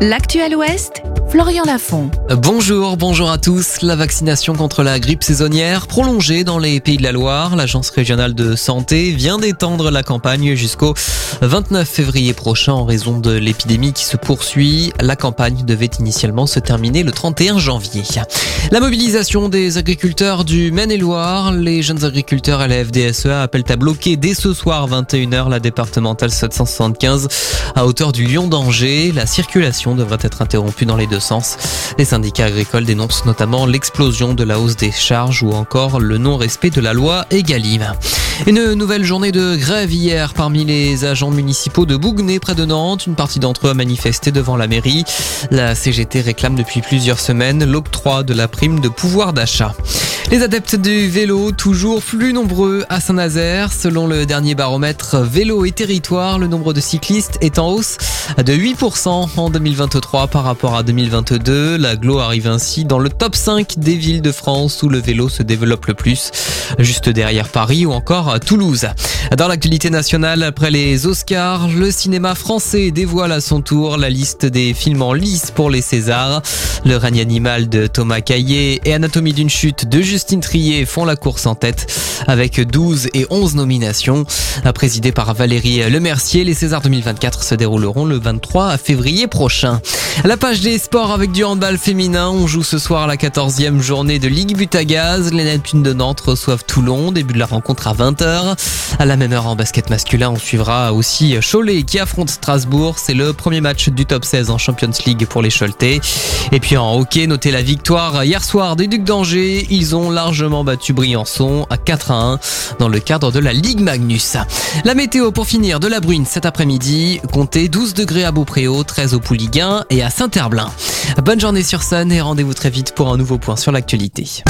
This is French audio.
L'actuel Ouest, Florian Lafont. Bonjour, bonjour à tous. La vaccination contre la grippe saisonnière prolongée dans les Pays de la Loire. L'Agence régionale de santé vient d'étendre la campagne jusqu'au 29 février prochain en raison de l'épidémie qui se poursuit. La campagne devait initialement se terminer le 31 janvier. La mobilisation des agriculteurs du Maine-et-Loire. Les jeunes agriculteurs à la FDSEA appellent à bloquer dès ce soir 21h la départementale 775 à hauteur du Lyon d'Angers. La circulation devrait être interrompue dans les deux sens. Les syndicats agricoles dénoncent notamment l'explosion de la hausse des charges ou encore le non-respect de la loi Egalim. Une nouvelle journée de grève hier parmi les agents municipaux de Bougnay près de Nantes. Une partie d'entre eux a manifesté devant la mairie. La CGT réclame depuis plusieurs semaines l'octroi de la prime de pouvoir d'achat. Les adeptes du vélo, toujours plus nombreux à Saint-Nazaire. Selon le dernier baromètre Vélo et Territoire, le nombre de cyclistes est en hausse de 8% en 2023 par rapport à 2022. La Glo arrive ainsi dans le top 5 des villes de France où le vélo se développe le plus, juste derrière Paris ou encore Toulouse. Dans l'actualité nationale, après les Oscars, le cinéma français dévoile à son tour la liste des films en lice pour les Césars. Le règne animal de Thomas Caillet et Anatomie d'une chute de Justine Trier font la course en tête avec 12 et 11 nominations. Présidé par Valérie Lemercier, les Césars 2024 se dérouleront le 23 février prochain. La page des sports avec du handball féminin. On joue ce soir la 14e journée de Ligue Butagaz. Les Neptunes de Nantes reçoivent Toulon. Début de la rencontre à 20h. À la même heure en basket masculin, on suivra aussi Cholet qui affronte Strasbourg. C'est le premier match du top 16 en Champions League pour les Choletais. Et puis en hockey, notez la victoire hier soir des Ducs d'Angers. Ils ont largement battu Briançon à 4 à 1 dans le cadre de la Ligue Magnus. La météo pour finir de la bruine cet après-midi. Comptez 12 degrés à Beaupréau, 13 au Pouliguen et à Saint-Herblain. Bonne journée sur Sun et rendez-vous très vite pour un nouveau point sur l'actualité.